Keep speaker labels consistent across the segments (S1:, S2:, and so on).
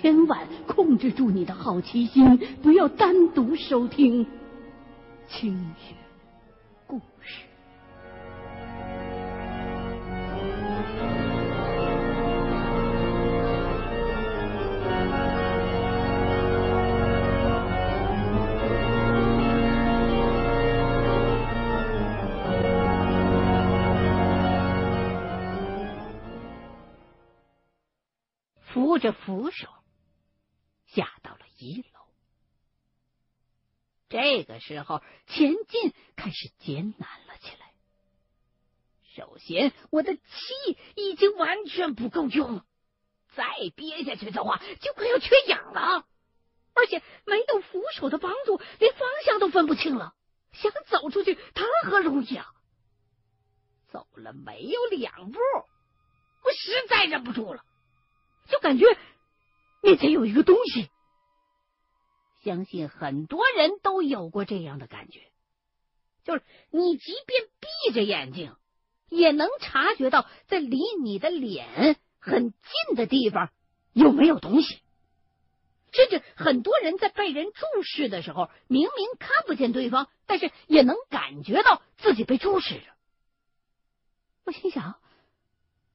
S1: 千万控制住你的好奇心，不要单独收听清雪故事。扶着扶手下到了一楼，这个时候前进开始艰难了起来。首先，我的气已经完全不够用了，再憋下去的话就快要缺氧了，而且没有扶手的帮助，连方向都分不清了，想走出去谈何容易啊！走了没有两步，我实在忍不住了。就感觉面前有一个东西，相信很多人都有过这样的感觉，就是你即便闭着眼睛，也能察觉到在离你的脸很近的地方有没有东西。甚至很多人在被人注视的时候，明明看不见对方，但是也能感觉到自己被注视着。我心想。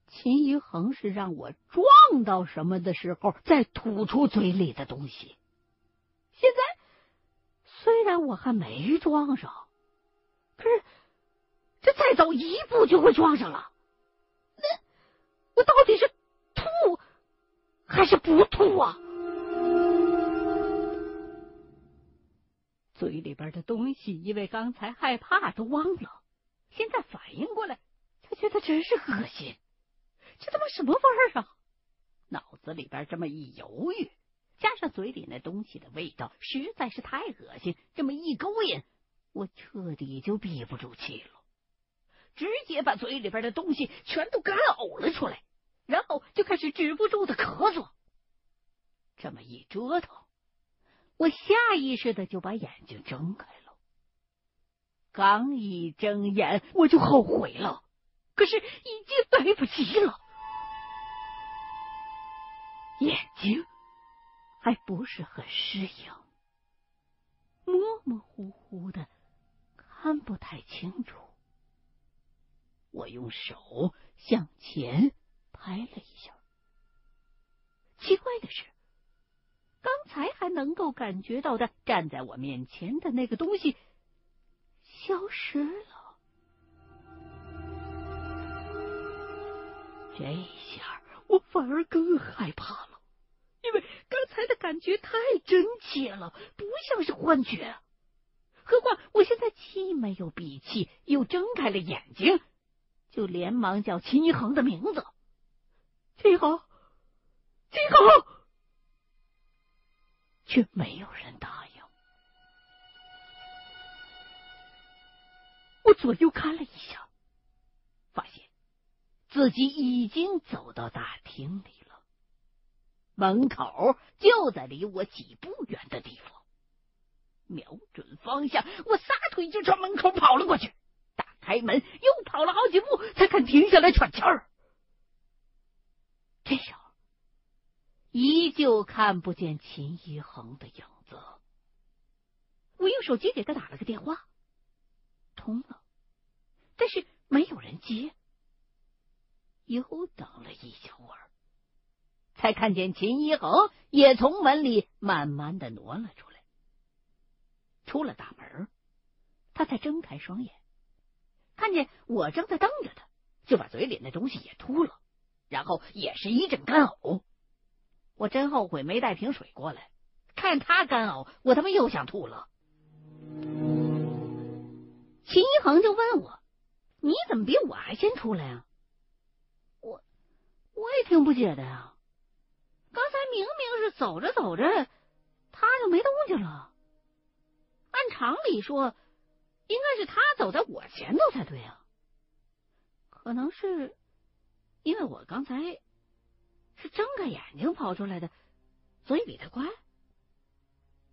S1: 秦一恒是让我撞到什么的时候再吐出嘴里的东西。现在虽然我还没撞上，可是这再走一步就会撞上了。那我到底是吐还是不吐啊？嘴里边的东西因为刚才害怕都忘了，现在反应过来，他觉得真是恶心。这他妈什么味儿啊！脑子里边这么一犹豫，加上嘴里那东西的味道实在是太恶心，这么一勾引，我彻底就闭不住气了，直接把嘴里边的东西全都干呕了出来，然后就开始止不住的咳嗽。这么一折腾，我下意识的就把眼睛睁开了。刚一睁眼，我就后悔了，可是已经来不及了。眼睛还不是很适应，模模糊糊的，看不太清楚。我用手向前拍了一下，奇怪的是，刚才还能够感觉到的站在我面前的那个东西消失了。这下。我反而更害怕了，因为刚才的感觉太真切了，不像是幻觉。何况我现在既没有闭气，又睁开了眼睛，就连忙叫秦一恒的名字：“秦一恒，秦一恒！”却没有人答应。我左右看了一下，发现。自己已经走到大厅里，门口就在离我几步远的地方。瞄准方向，我撒腿就朝门口跑了过去。打开门，又跑了好几步，才肯停下来喘气儿。这时候，依旧看不见秦一恒的影子。我用手机给他打了个电话，通了，但是没有人接。又等了一小会儿，才看见秦一恒也从门里慢慢的挪了出来。出了大门，他才睁开双眼，看见我正在瞪着他，就把嘴里那东西也吐了，然后也是一阵干呕。我真后悔没带瓶水过来，看他干呕，我他妈又想吐了。秦一恒就问我：“你怎么比我还先出来啊？”我我也挺不解的呀，刚才明明是走着走着，他就没动静了。按常理说，应该是他走在我前头才对啊。可能是因为我刚才是睁开眼睛跑出来的，所以比他快。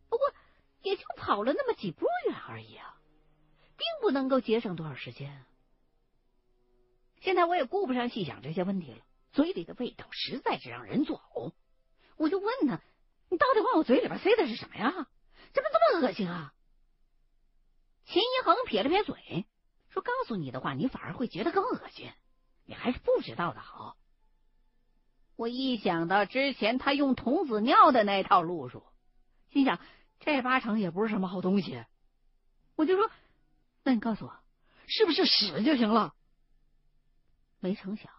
S1: 不过也就跑了那么几步远而已啊，并不能够节省多少时间。现在我也顾不上细想这些问题了。嘴里的味道实在是让人作呕。我就问他：“你到底往我嘴里边塞的是什么呀？怎么这么恶心啊？”秦一恒撇了撇嘴，说：“告诉你的话，你反而会觉得更恶心。你还是不知道的好。”我一想到之前他用童子尿的那套路数，心想这八成也不是什么好东西。我就说：“那你告诉我，是不是屎就行了？”没成想，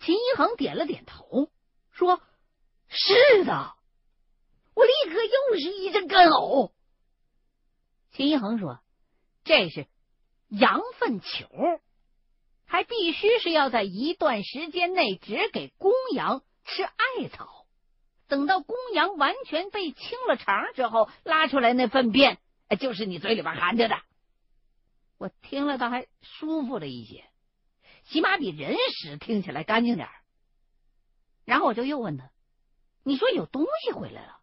S1: 秦一恒点了点头，说：“是的。”我立刻又是一阵干呕。秦一恒说。这是羊粪球，还必须是要在一段时间内只给公羊吃艾草，等到公羊完全被清了肠之后，拉出来那粪便，就是你嘴里边含着的。我听了倒还舒服了一些，起码比人屎听起来干净点然后我就又问他：“你说有东西回来了，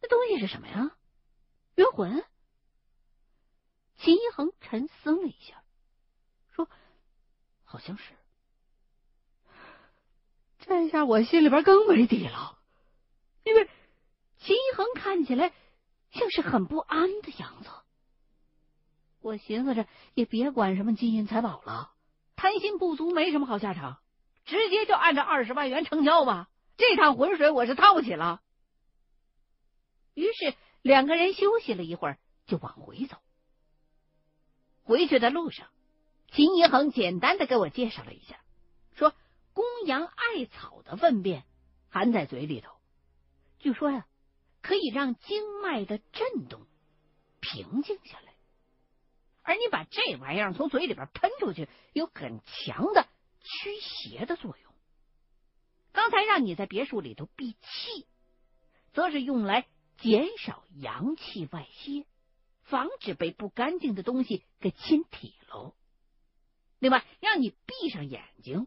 S1: 那东西是什么呀？冤魂？”秦一恒沉思了一下，说：“好像是。”这下我心里边更没底了，因为秦一恒看起来像是很不安的样子。我寻思着，也别管什么金银财宝了，贪心不足没什么好下场，直接就按照二十万元成交吧。这趟浑水我是掏不起了。于是两个人休息了一会儿，就往回走。回去的路上，秦一恒简单的给我介绍了一下，说公羊艾草的粪便含在嘴里头，据说呀可以让经脉的震动平静下来，而你把这玩意儿从嘴里边喷出去，有很强的驱邪的作用。刚才让你在别墅里头闭气，则是用来减少阳气外泄。防止被不干净的东西给侵体喽。另外，让你闭上眼睛，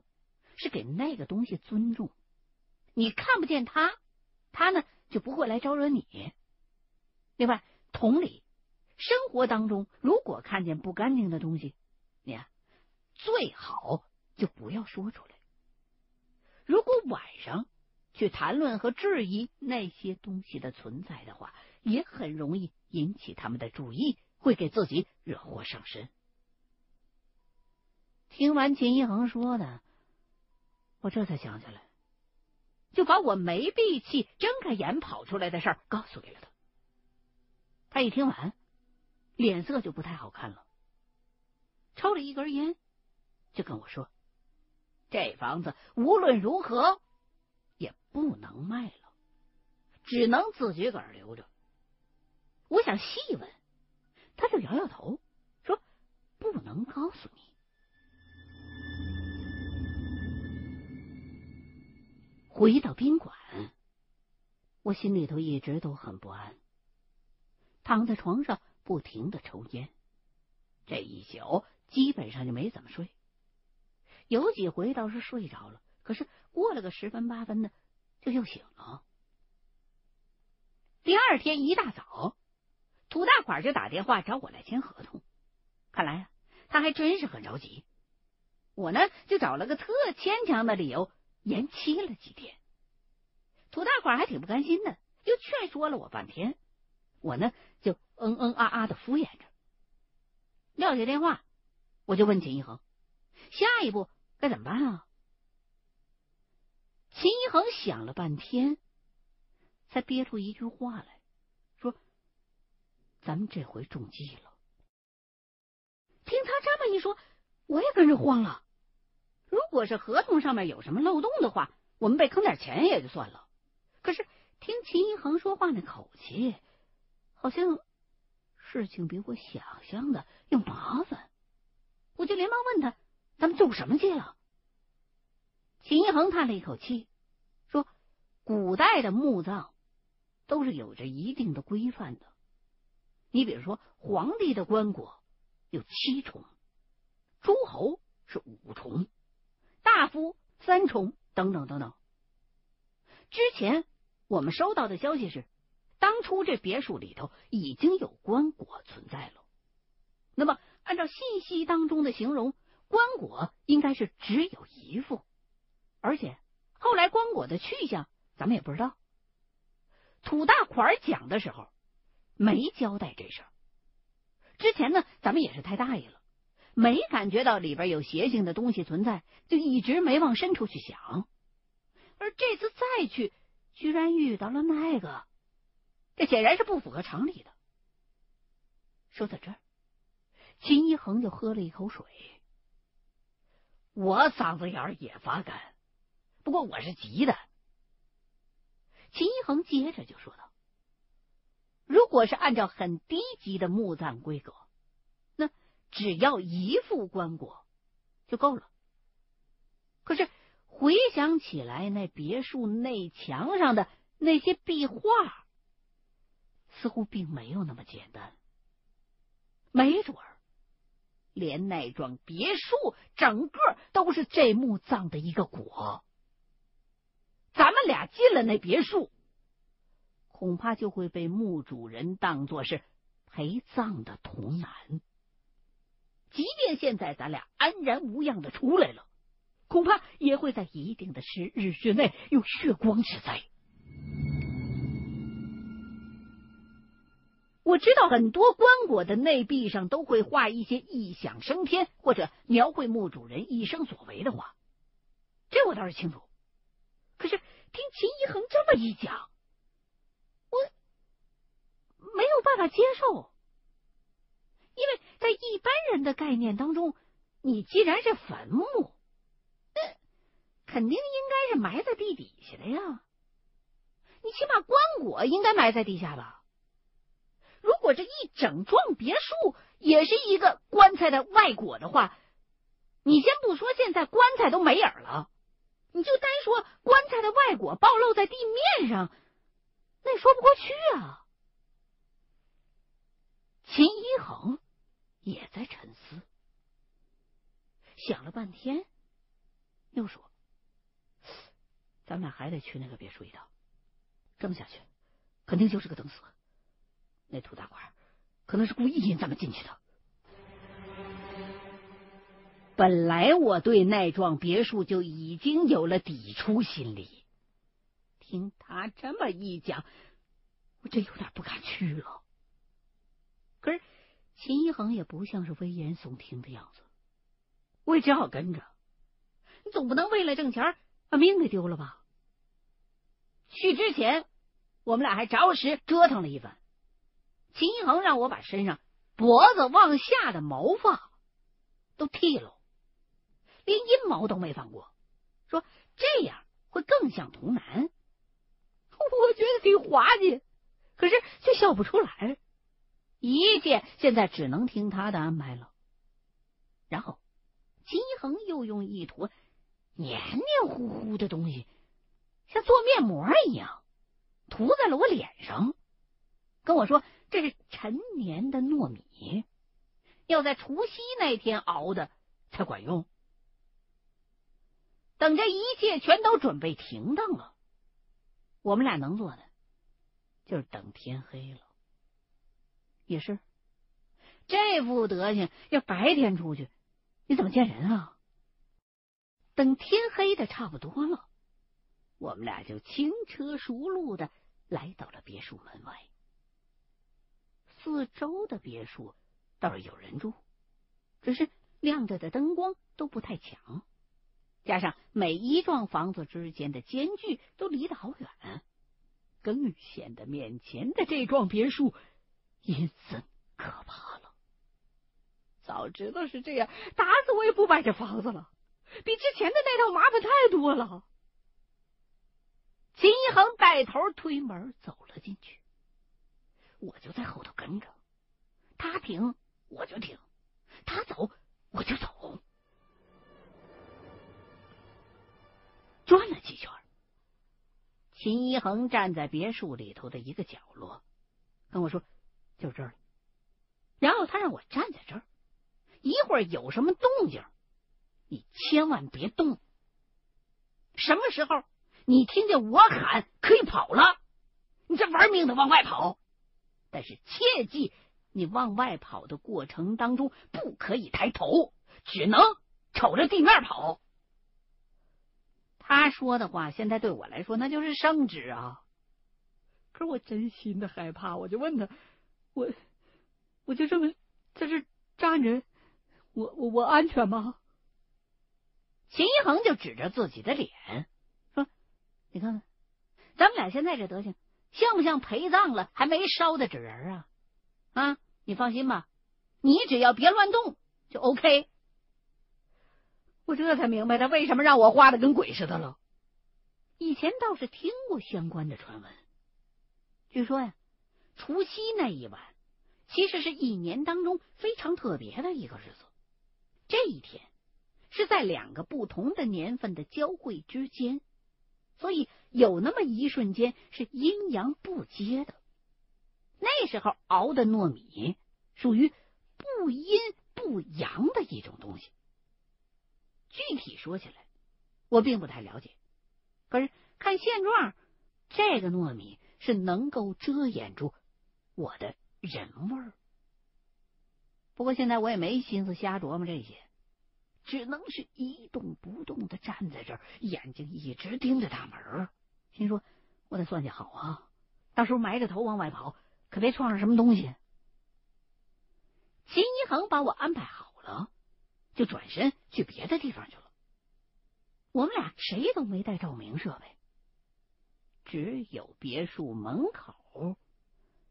S1: 是给那个东西尊重。你看不见它，它呢就不会来招惹你。另外，同理，生活当中如果看见不干净的东西，你最好就不要说出来。如果晚上去谈论和质疑那些东西的存在的话，也很容易引起他们的注意，会给自己惹祸上身。听完秦一恒说的，我这才想起来，就把我没闭气、睁开眼跑出来的事儿告诉给了他。他一听完，脸色就不太好看了，抽了一根烟，就跟我说：“这房子无论如何也不能卖了，只能自己个儿留着。”我想细问，他就摇摇头，说：“不能告诉你。”回到宾馆，我心里头一直都很不安，躺在床上不停的抽烟，这一宿基本上就没怎么睡。有几回倒是睡着了，可是过了个十分八分的，就又醒了。第二天一大早。土大款就打电话找我来签合同，看来啊，他还真是很着急。我呢，就找了个特牵强的理由延期了几天。土大款还挺不甘心的，又劝说了我半天。我呢，就嗯嗯啊啊的敷衍着。撂下电话，我就问秦一恒：“下一步该怎么办啊？”秦一恒想了半天，才憋出一句话来说。咱们这回中计了。听他这么一说，我也跟着慌了。如果是合同上面有什么漏洞的话，我们被坑点钱也就算了。可是听秦一恒说话那口气，好像事情比我想象的要麻烦。我就连忙问他：“咱们中什么计了？”秦一恒叹了一口气，说：“古代的墓葬都是有着一定的规范的。”你比如说，皇帝的棺椁有七重，诸侯是五重，大夫三重，等等等等。之前我们收到的消息是，当初这别墅里头已经有棺椁存在了。那么，按照信息当中的形容，棺椁应该是只有一副。而且后来棺椁的去向咱们也不知道。土大款讲的时候没交代这事儿。之前呢，咱们也是太大意了，没感觉到里边有邪性的东西存在，就一直没往深处去想。而这次再去，居然遇到了那个，这显然是不符合常理的。说到这儿，秦一恒就喝了一口水。我嗓子眼儿也发干，不过我是急的。秦一恒接着就说道：“如果是按照很低级的墓葬规格，那只要一副棺椁就够了。可是回想起来，那别墅内墙上的那些壁画，似乎并没有那么简单。没准儿，连那幢别墅整个都是这墓葬的一个果。”咱们俩进了那别墅，恐怕就会被墓主人当作是陪葬的童男。即便现在咱俩安然无恙的出来了，恐怕也会在一定的时日之内有血光之灾。我知道很多棺椁的内壁上都会画一些异想升天或者描绘墓主人一生所为的话，这我倒是清楚。可是听秦一恒这么一讲，我没有办法接受，因为在一般人的概念当中，你既然是坟墓，那肯定应该是埋在地底下的呀。你起码棺椁应该埋在地下吧？如果这一整幢别墅也是一个棺材的外椁的话，你先不说现在棺材都没影了。你就单说棺材的外椁暴露在地面上，那说不过去啊。秦一恒也在沉思，想了半天，又说：“咱们俩还得去那个别墅一趟。这么下去，肯定就是个等死。那土大官可能是故意引咱们进去的。”本来我对那幢别墅就已经有了抵触心理，听他这么一讲，我真有点不敢去了。可是秦一恒也不像是危言耸听的样子，我也只好跟着。你总不能为了挣钱把命给丢了吧？去之前，我们俩还着实折腾了一番。秦一恒让我把身上脖子往下的毛发都剃了。连阴毛都没放过，说这样会更像童男。我觉得挺滑稽，可是却笑不出来。一切现在只能听他的安排了。然后金恒又用一坨黏黏糊糊的东西，像做面膜一样涂在了我脸上，跟我说这是陈年的糯米，要在除夕那天熬的才管用。等这一切全都准备停当了，我们俩能做的就是等天黑了。也是，这副德行要白天出去，你怎么见人啊？等天黑的差不多了，我们俩就轻车熟路的来到了别墅门外。四周的别墅倒是有人住，只是亮着的灯光都不太强。加上每一幢房子之间的间距都离得好远，更显得面前的这幢别墅阴森可怕了。早知道是这样，打死我也不买这房子了，比之前的那套麻烦太多了。秦一恒带头推门走了进去，我就在后头跟着，他停我就停，他走我就走。转了几圈，秦一恒站在别墅里头的一个角落，跟我说：“就这儿。”然后他让我站在这儿，一会儿有什么动静，你千万别动。什么时候你听见我喊，可以跑了，你再玩命的往外跑。但是切记，你往外跑的过程当中不可以抬头，只能瞅着地面跑。他说的话现在对我来说那就是圣旨啊！可是我真心的害怕，我就问他：“我我就这么在这站着，我我我安全吗？”秦一恒就指着自己的脸说：“你看看，咱们俩现在这德行，像不像陪葬了还没烧的纸人啊？啊，你放心吧，你只要别乱动就 OK。”我这才明白他为什么让我画的跟鬼似的了。以前倒是听过相关的传闻，据说呀，除夕那一晚其实是一年当中非常特别的一个日子。这一天是在两个不同的年份的交汇之间，所以有那么一瞬间是阴阳不接的。那时候熬的糯米属于不阴不阳的一种东西。具体说起来，我并不太了解。可是看现状，这个糯米是能够遮掩住我的人味儿。不过现在我也没心思瞎琢磨这些，只能是一动不动的站在这儿，眼睛一直盯着大门。心说，我得算计好啊，到时候埋着头往外跑，可别撞上什么东西。秦一恒把我安排好了。就转身去别的地方去了。我们俩谁都没带照明设备，只有别墅门口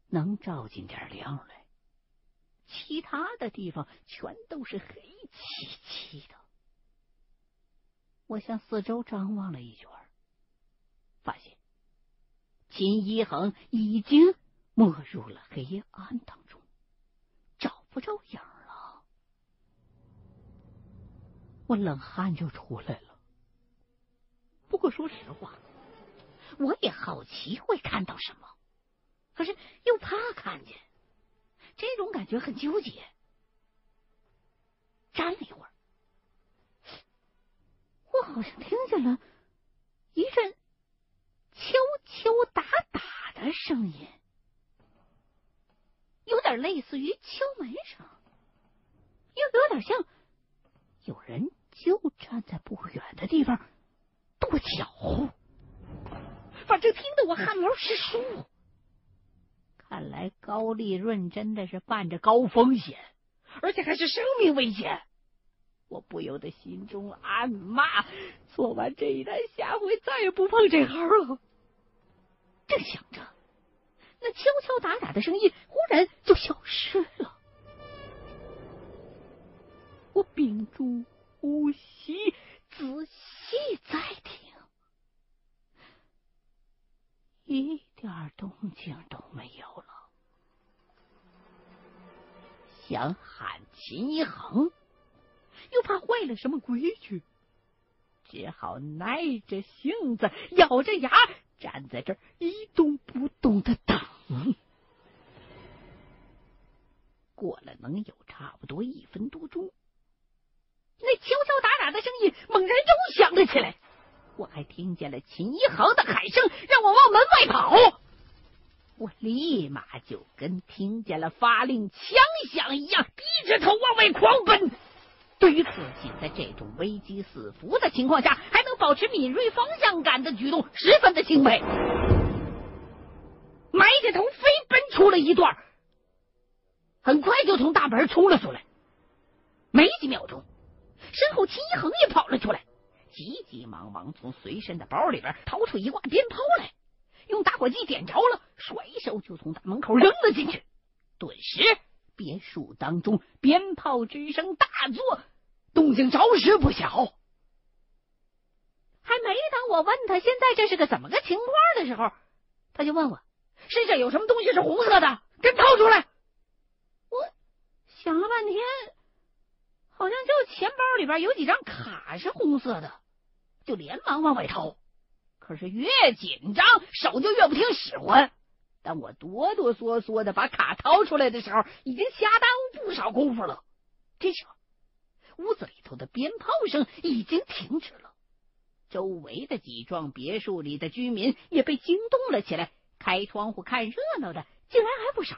S1: 能照进点亮来，其他的地方全都是黑漆漆的。我向四周张望了一圈，发现秦一恒已经没入了黑暗当中，找不着影了。我冷汗就出来了。不过说实话，我也好奇会看到什么，可是又怕看见，这种感觉很纠结。站了一会儿，我好像听见了一阵敲敲打打的声音，有点类似于敲门声，又有点像有人。就站在不远的地方跺脚，反正听得我汗毛直竖。看来高利润真的是伴着高风险，而且还是生命危险。我不由得心中暗骂：做完这一单，下回再也不碰这行了。正想着，那敲敲打打的声音忽然就消失了。我屏住。呼吸，仔细再听，一点动静都没有了。想喊秦一恒，又怕坏了什么规矩，只好耐着性子，咬着牙站在这儿一动不动的等。过了能有差不多一分多钟。那敲敲打打的声音猛然又响了起来，我还听见了秦一恒的喊声，让我往门外跑。我立马就跟听见了发令枪响一样，低着头往外狂奔。对于自己在这种危机四伏的情况下还能保持敏锐方向感的举动，十分的钦佩。埋着头飞奔出了一段，很快就从大门冲了出来，没几秒钟。身后，秦一恒也跑了出来，急急忙忙从随身的包里边掏出一挂鞭炮来，用打火机点着了，甩手就从大门口扔了进去。顿时，别墅当中鞭炮之声大作，动静着实不小。还没等我问他现在这是个怎么个情况的时候，他就问我身上有什么东西是红色的，给掏出来。我想了半天。好像就钱包里边有几张卡是红色的，就连忙往外掏。可是越紧张，手就越不听使唤。当我哆哆嗦嗦的把卡掏出来的时候，已经瞎耽误不少功夫了。这时候，屋子里头的鞭炮声已经停止了，周围的几幢别墅里的居民也被惊动了起来，开窗户看热闹的竟然还不少。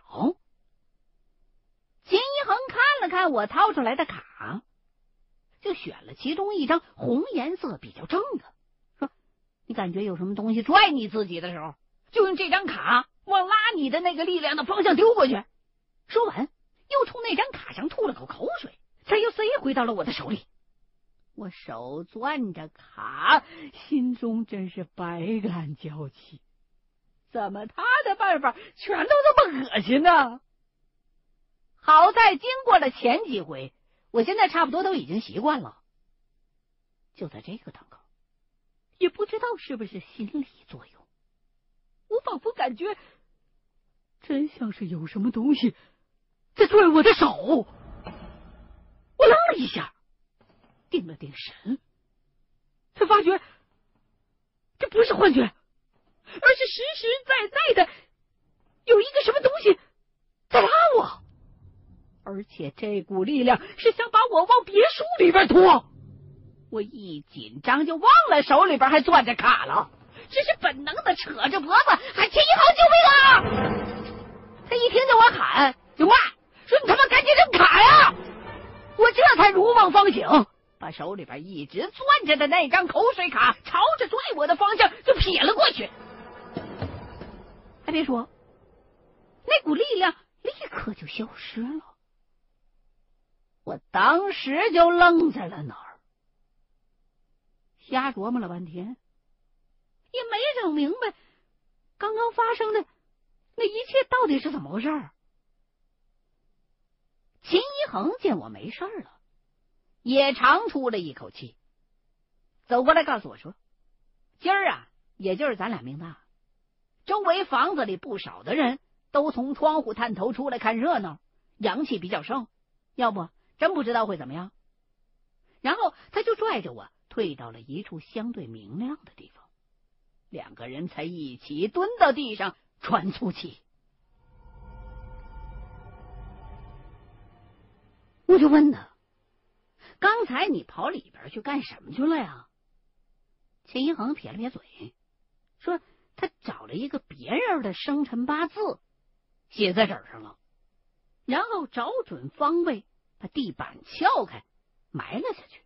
S1: 秦一恒看了看我掏出来的卡，就选了其中一张红颜色比较正的，说：“你感觉有什么东西拽你自己的时候，就用这张卡往拉你的那个力量的方向丢过去。说完，又从那张卡上吐了口口水，才又塞回到了我的手里。我手攥着卡，心中真是百感交集。怎么他的办法全都这么恶心呢？好在经过了前几回，我现在差不多都已经习惯了。就在这个当口，也不知道是不是心理作用，我仿佛感觉真像是有什么东西在拽我的手。我愣了一下，定了定神，才发觉这不是幻觉。而是实实在在的有一个什么东西在拉我，而且这股力量是想把我往别墅里边拖。我一紧张就忘了手里边还攥着卡了，只是本能的扯着脖子喊秦一航救命啊！听见我喊就骂，说你他妈赶紧扔卡呀！我这才如梦方醒，把手里边一直攥着的那张口水卡朝着拽我的方向就撇了过去。还别说，那股力量立刻就消失了。我当时就愣在了那儿，瞎琢磨了半天，也没整明白刚刚发生的那一切到底是怎么回事。秦一恒见我没事了，也长出了一口气，走过来告诉我说：“今儿啊，也就是咱俩命大。”周围房子里不少的人都从窗户探头出来看热闹，阳气比较盛，要不真不知道会怎么样。然后他就拽着我退到了一处相对明亮的地方，两个人才一起蹲到地上喘粗气。我就问他：“刚才你跑里边去干什么去了呀？”秦一恒撇了撇嘴，说。他找了一个别人的生辰八字，写在纸上了，然后找准方位，把地板撬开，埋了下去。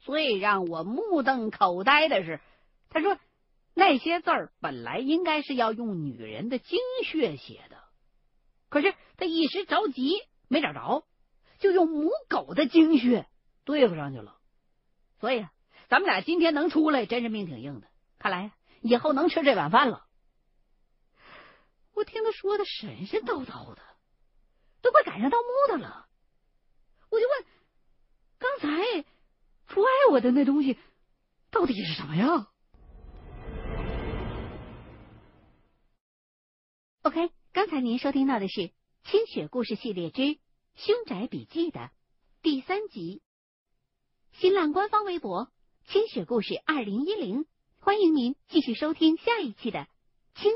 S1: 最让我目瞪口呆的是，他说那些字儿本来应该是要用女人的精血写的，可是他一时着急没找着，就用母狗的精血对付上去了。所以，咱们俩今天能出来，真是命挺硬的。看来。以后能吃这碗饭了。我听他说的神神叨叨的，都快赶上盗墓的了。我就问：刚才拽我的那东西到底是什么呀？OK，刚才您收听到的是《清雪故事系列之凶宅笔记》的第三集。新浪官方微博：清雪故事二零一零。欢迎您继续收听下一期的《清》。